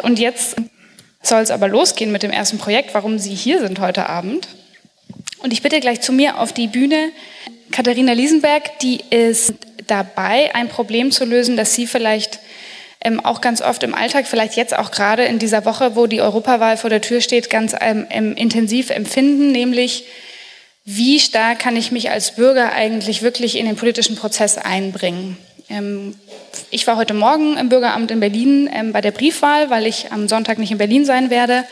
Und jetzt soll es aber losgehen mit dem ersten Projekt, warum Sie hier sind heute Abend. Und ich bitte gleich zu mir auf die Bühne Katharina Liesenberg, die ist dabei, ein Problem zu lösen, das Sie vielleicht ähm, auch ganz oft im Alltag, vielleicht jetzt auch gerade in dieser Woche, wo die Europawahl vor der Tür steht, ganz ähm, intensiv empfinden, nämlich wie stark kann ich mich als Bürger eigentlich wirklich in den politischen Prozess einbringen. Ähm, ich war heute Morgen im Bürgeramt in Berlin ähm, bei der Briefwahl, weil ich am Sonntag nicht in Berlin sein werde.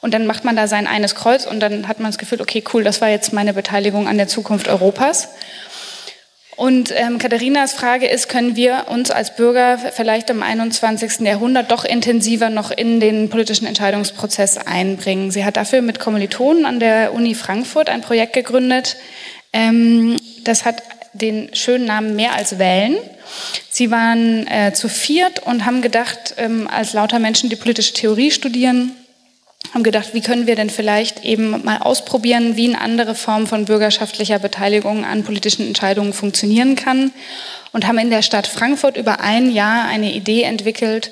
Und dann macht man da sein eines Kreuz und dann hat man das Gefühl, okay, cool, das war jetzt meine Beteiligung an der Zukunft Europas. Und ähm, Katharinas Frage ist, können wir uns als Bürger vielleicht im 21. Jahrhundert doch intensiver noch in den politischen Entscheidungsprozess einbringen? Sie hat dafür mit Kommilitonen an der Uni Frankfurt ein Projekt gegründet. Ähm, das hat den schönen Namen Mehr als Wählen. Sie waren äh, zu viert und haben gedacht, ähm, als lauter Menschen, die politische Theorie studieren, haben gedacht, wie können wir denn vielleicht eben mal ausprobieren, wie eine andere Form von bürgerschaftlicher Beteiligung an politischen Entscheidungen funktionieren kann und haben in der Stadt Frankfurt über ein Jahr eine Idee entwickelt,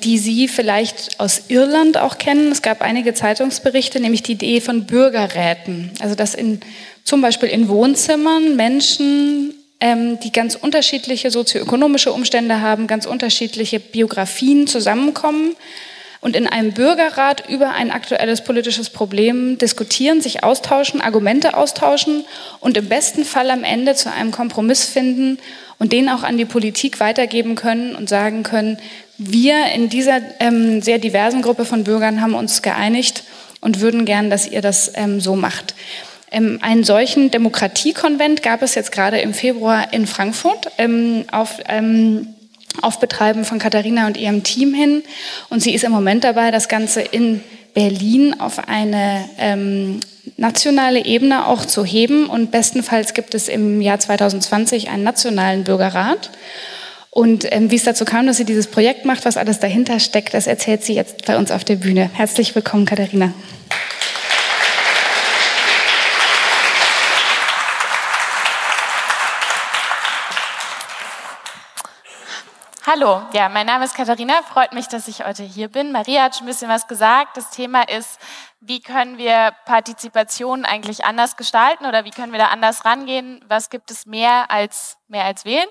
die Sie vielleicht aus Irland auch kennen. Es gab einige Zeitungsberichte, nämlich die Idee von Bürgerräten. Also dass in, zum Beispiel in Wohnzimmern Menschen ähm, die ganz unterschiedliche sozioökonomische Umstände haben, ganz unterschiedliche Biografien zusammenkommen und in einem Bürgerrat über ein aktuelles politisches Problem diskutieren, sich austauschen, Argumente austauschen und im besten Fall am Ende zu einem Kompromiss finden und den auch an die Politik weitergeben können und sagen können, wir in dieser ähm, sehr diversen Gruppe von Bürgern haben uns geeinigt und würden gern, dass ihr das ähm, so macht. Ähm, einen solchen Demokratiekonvent gab es jetzt gerade im Februar in Frankfurt ähm, auf ähm, auf Betreiben von Katharina und ihrem Team hin. Und sie ist im Moment dabei, das Ganze in Berlin auf eine ähm, nationale Ebene auch zu heben. Und bestenfalls gibt es im Jahr 2020 einen nationalen Bürgerrat. Und ähm, wie es dazu kam, dass sie dieses Projekt macht, was alles dahinter steckt, das erzählt sie jetzt bei uns auf der Bühne. Herzlich willkommen, Katharina. Hallo, ja, mein Name ist Katharina. Freut mich, dass ich heute hier bin. Maria hat schon ein bisschen was gesagt. Das Thema ist, wie können wir Partizipation eigentlich anders gestalten oder wie können wir da anders rangehen? Was gibt es mehr als mehr als wählen?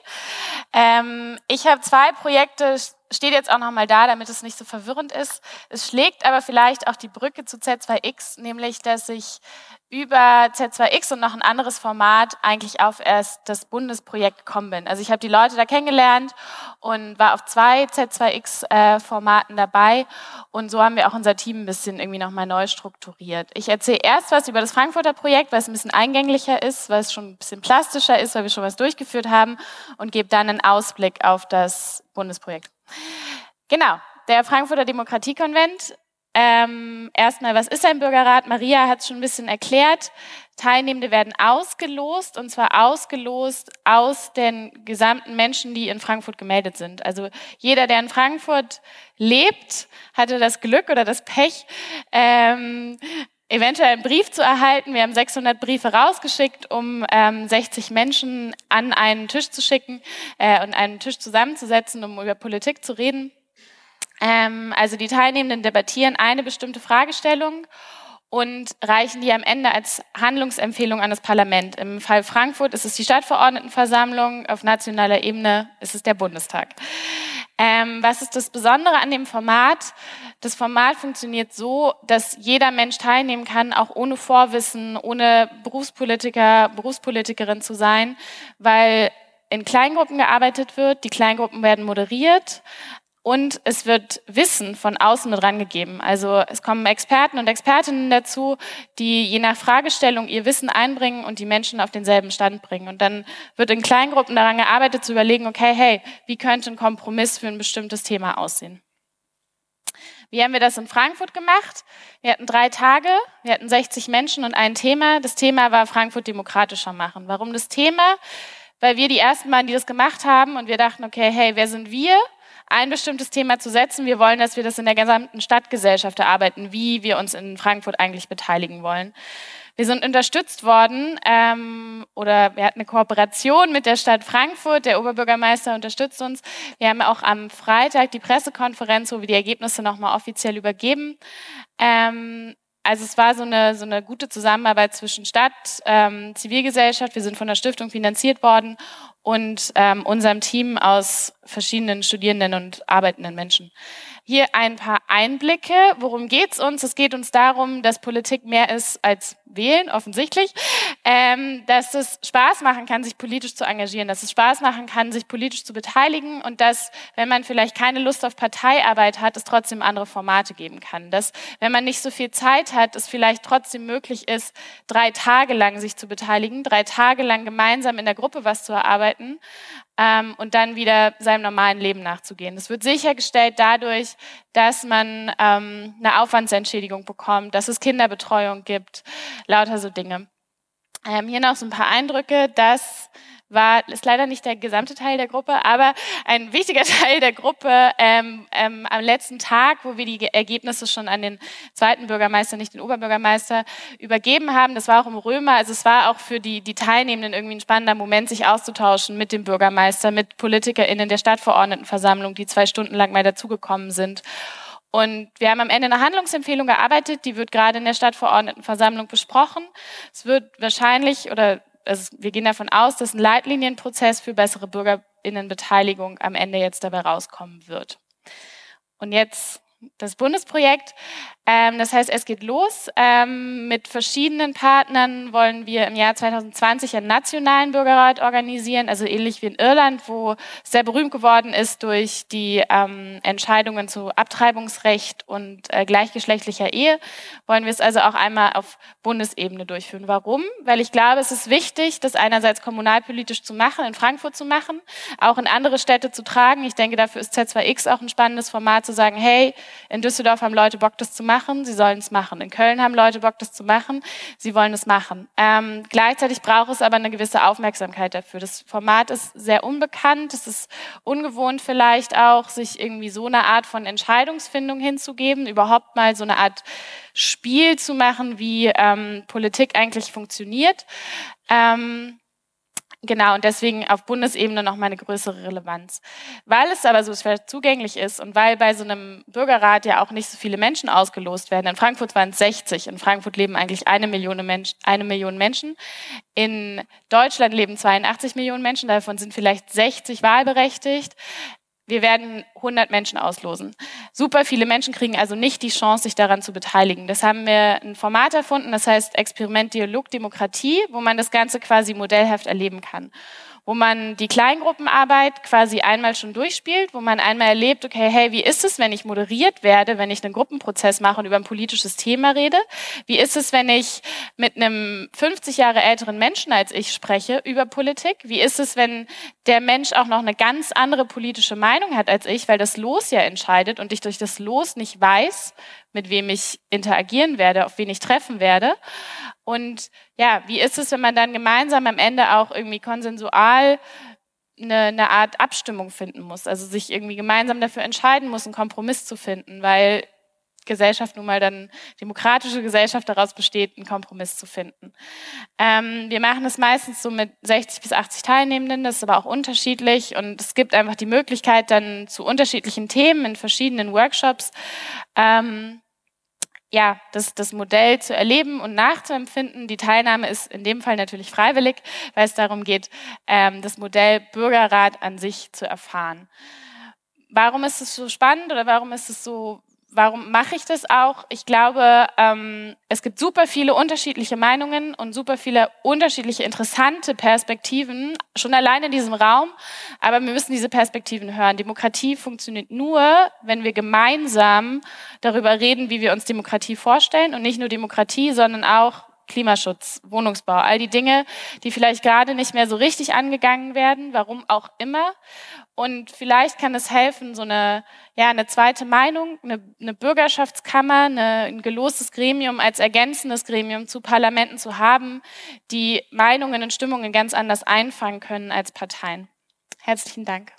Ähm, ich habe zwei Projekte, steht jetzt auch noch mal da, damit es nicht so verwirrend ist. Es schlägt aber vielleicht auch die Brücke zu Z2X, nämlich dass ich über Z2X und noch ein anderes Format eigentlich auf erst das Bundesprojekt gekommen bin. Also ich habe die Leute da kennengelernt und war auf zwei Z2X-Formaten äh, dabei und so haben wir auch unser Team ein bisschen irgendwie nochmal neu strukturiert. Ich erzähle erst was über das Frankfurter Projekt, weil es ein bisschen eingänglicher ist, weil es schon ein bisschen plastischer ist, weil wir schon was durchgeführt haben und gebe dann einen Ausblick auf das Bundesprojekt. Genau, der Frankfurter Demokratiekonvent ähm, erstmal, was ist ein Bürgerrat? Maria hat es schon ein bisschen erklärt. Teilnehmende werden ausgelost und zwar ausgelost aus den gesamten Menschen, die in Frankfurt gemeldet sind. Also jeder, der in Frankfurt lebt, hatte das Glück oder das Pech, ähm, eventuell einen Brief zu erhalten. Wir haben 600 Briefe rausgeschickt, um ähm, 60 Menschen an einen Tisch zu schicken äh, und einen Tisch zusammenzusetzen, um über Politik zu reden. Ähm, also die Teilnehmenden debattieren eine bestimmte Fragestellung und reichen die am Ende als Handlungsempfehlung an das Parlament. Im Fall Frankfurt ist es die Stadtverordnetenversammlung, auf nationaler Ebene ist es der Bundestag. Ähm, was ist das Besondere an dem Format? Das Format funktioniert so, dass jeder Mensch teilnehmen kann, auch ohne Vorwissen, ohne Berufspolitiker, Berufspolitikerin zu sein, weil in Kleingruppen gearbeitet wird. Die Kleingruppen werden moderiert. Und es wird Wissen von außen mit rangegeben. Also es kommen Experten und Expertinnen dazu, die je nach Fragestellung ihr Wissen einbringen und die Menschen auf denselben Stand bringen. Und dann wird in Kleingruppen daran gearbeitet, zu überlegen, okay, hey, wie könnte ein Kompromiss für ein bestimmtes Thema aussehen? Wie haben wir das in Frankfurt gemacht? Wir hatten drei Tage, wir hatten 60 Menschen und ein Thema. Das Thema war Frankfurt demokratischer machen. Warum das Thema? Weil wir die ersten Mal, die das gemacht haben und wir dachten, okay, hey, wer sind wir? Ein bestimmtes Thema zu setzen. Wir wollen, dass wir das in der gesamten Stadtgesellschaft erarbeiten, wie wir uns in Frankfurt eigentlich beteiligen wollen. Wir sind unterstützt worden ähm, oder wir hatten eine Kooperation mit der Stadt Frankfurt. Der Oberbürgermeister unterstützt uns. Wir haben auch am Freitag die Pressekonferenz, wo wir die Ergebnisse nochmal offiziell übergeben. Ähm, also es war so eine, so eine gute Zusammenarbeit zwischen Stadt, ähm, Zivilgesellschaft. Wir sind von der Stiftung finanziert worden und ähm, unserem Team aus verschiedenen Studierenden und arbeitenden Menschen. Hier ein paar Einblicke. Worum geht's uns? Es geht uns darum, dass Politik mehr ist als wählen, offensichtlich. Ähm, dass es Spaß machen kann, sich politisch zu engagieren, dass es Spaß machen kann, sich politisch zu beteiligen und dass, wenn man vielleicht keine Lust auf Parteiarbeit hat, es trotzdem andere Formate geben kann. Dass, wenn man nicht so viel Zeit hat, es vielleicht trotzdem möglich ist, drei Tage lang sich zu beteiligen, drei Tage lang gemeinsam in der Gruppe was zu erarbeiten ähm, und dann wieder seinem normalen Leben nachzugehen. Das wird sichergestellt dadurch, dass man ähm, eine Aufwandsentschädigung bekommt, dass es Kinderbetreuung gibt, lauter so Dinge. Ähm, hier noch so ein paar Eindrücke, dass war, ist leider nicht der gesamte Teil der Gruppe, aber ein wichtiger Teil der Gruppe ähm, ähm, am letzten Tag, wo wir die Ergebnisse schon an den zweiten Bürgermeister, nicht den Oberbürgermeister, übergeben haben. Das war auch im Römer. Also es war auch für die, die Teilnehmenden irgendwie ein spannender Moment, sich auszutauschen mit dem Bürgermeister, mit PolitikerInnen der Stadtverordnetenversammlung, die zwei Stunden lang mal dazugekommen sind. Und wir haben am Ende eine Handlungsempfehlung gearbeitet, die wird gerade in der Stadtverordnetenversammlung besprochen. Es wird wahrscheinlich oder also wir gehen davon aus, dass ein Leitlinienprozess für bessere Bürgerinnenbeteiligung am Ende jetzt dabei rauskommen wird. Und jetzt das Bundesprojekt. Ähm, das heißt, es geht los. Ähm, mit verschiedenen Partnern wollen wir im Jahr 2020 einen nationalen Bürgerrat organisieren, also ähnlich wie in Irland, wo es sehr berühmt geworden ist durch die ähm, Entscheidungen zu Abtreibungsrecht und äh, gleichgeschlechtlicher Ehe, wollen wir es also auch einmal auf Bundesebene durchführen. Warum? Weil ich glaube, es ist wichtig, das einerseits kommunalpolitisch zu machen, in Frankfurt zu machen, auch in andere Städte zu tragen. Ich denke, dafür ist Z2X auch ein spannendes Format zu sagen, hey, in Düsseldorf haben Leute Bock, das zu machen, sie sollen es machen. In Köln haben Leute Bock, das zu machen, sie wollen es machen. Ähm, gleichzeitig braucht es aber eine gewisse Aufmerksamkeit dafür. Das Format ist sehr unbekannt, es ist ungewohnt vielleicht auch, sich irgendwie so eine Art von Entscheidungsfindung hinzugeben, überhaupt mal so eine Art Spiel zu machen, wie ähm, Politik eigentlich funktioniert. Ähm, Genau, und deswegen auf Bundesebene noch mal eine größere Relevanz. Weil es aber so schwer zugänglich ist und weil bei so einem Bürgerrat ja auch nicht so viele Menschen ausgelost werden. In Frankfurt waren es 60. In Frankfurt leben eigentlich eine Million, Mensch, eine Million Menschen. In Deutschland leben 82 Millionen Menschen, davon sind vielleicht 60 wahlberechtigt. Wir werden 100 Menschen auslosen. Super viele Menschen kriegen also nicht die Chance, sich daran zu beteiligen. Das haben wir ein Format erfunden, das heißt Experiment Dialog Demokratie, wo man das Ganze quasi modellhaft erleben kann wo man die Kleingruppenarbeit quasi einmal schon durchspielt, wo man einmal erlebt, okay, hey, wie ist es, wenn ich moderiert werde, wenn ich einen Gruppenprozess mache und über ein politisches Thema rede? Wie ist es, wenn ich mit einem 50 Jahre älteren Menschen als ich spreche über Politik? Wie ist es, wenn der Mensch auch noch eine ganz andere politische Meinung hat als ich, weil das Los ja entscheidet und ich durch das Los nicht weiß, mit wem ich interagieren werde, auf wen ich treffen werde. Und ja, wie ist es, wenn man dann gemeinsam am Ende auch irgendwie konsensual eine, eine Art Abstimmung finden muss, also sich irgendwie gemeinsam dafür entscheiden muss, einen Kompromiss zu finden, weil Gesellschaft nun mal dann demokratische Gesellschaft daraus besteht, einen Kompromiss zu finden. Ähm, wir machen das meistens so mit 60 bis 80 Teilnehmenden, das ist aber auch unterschiedlich und es gibt einfach die Möglichkeit dann zu unterschiedlichen Themen in verschiedenen Workshops ähm, ja, das, das Modell zu erleben und nachzuempfinden. Die Teilnahme ist in dem Fall natürlich freiwillig, weil es darum geht, ähm, das Modell Bürgerrat an sich zu erfahren. Warum ist es so spannend oder warum ist es so warum mache ich das auch? Ich glaube, ähm, es gibt super viele unterschiedliche Meinungen und super viele unterschiedliche interessante Perspektiven, schon allein in diesem Raum. Aber wir müssen diese Perspektiven hören. Demokratie funktioniert nur, wenn wir gemeinsam darüber reden, wie wir uns Demokratie vorstellen. Und nicht nur Demokratie, sondern auch Klimaschutz, Wohnungsbau, all die Dinge, die vielleicht gerade nicht mehr so richtig angegangen werden, warum auch immer. Und vielleicht kann es helfen, so eine, ja, eine zweite Meinung, eine, eine Bürgerschaftskammer, eine, ein gelostes Gremium als ergänzendes Gremium zu Parlamenten zu haben, die Meinungen und Stimmungen ganz anders einfangen können als Parteien. Herzlichen Dank.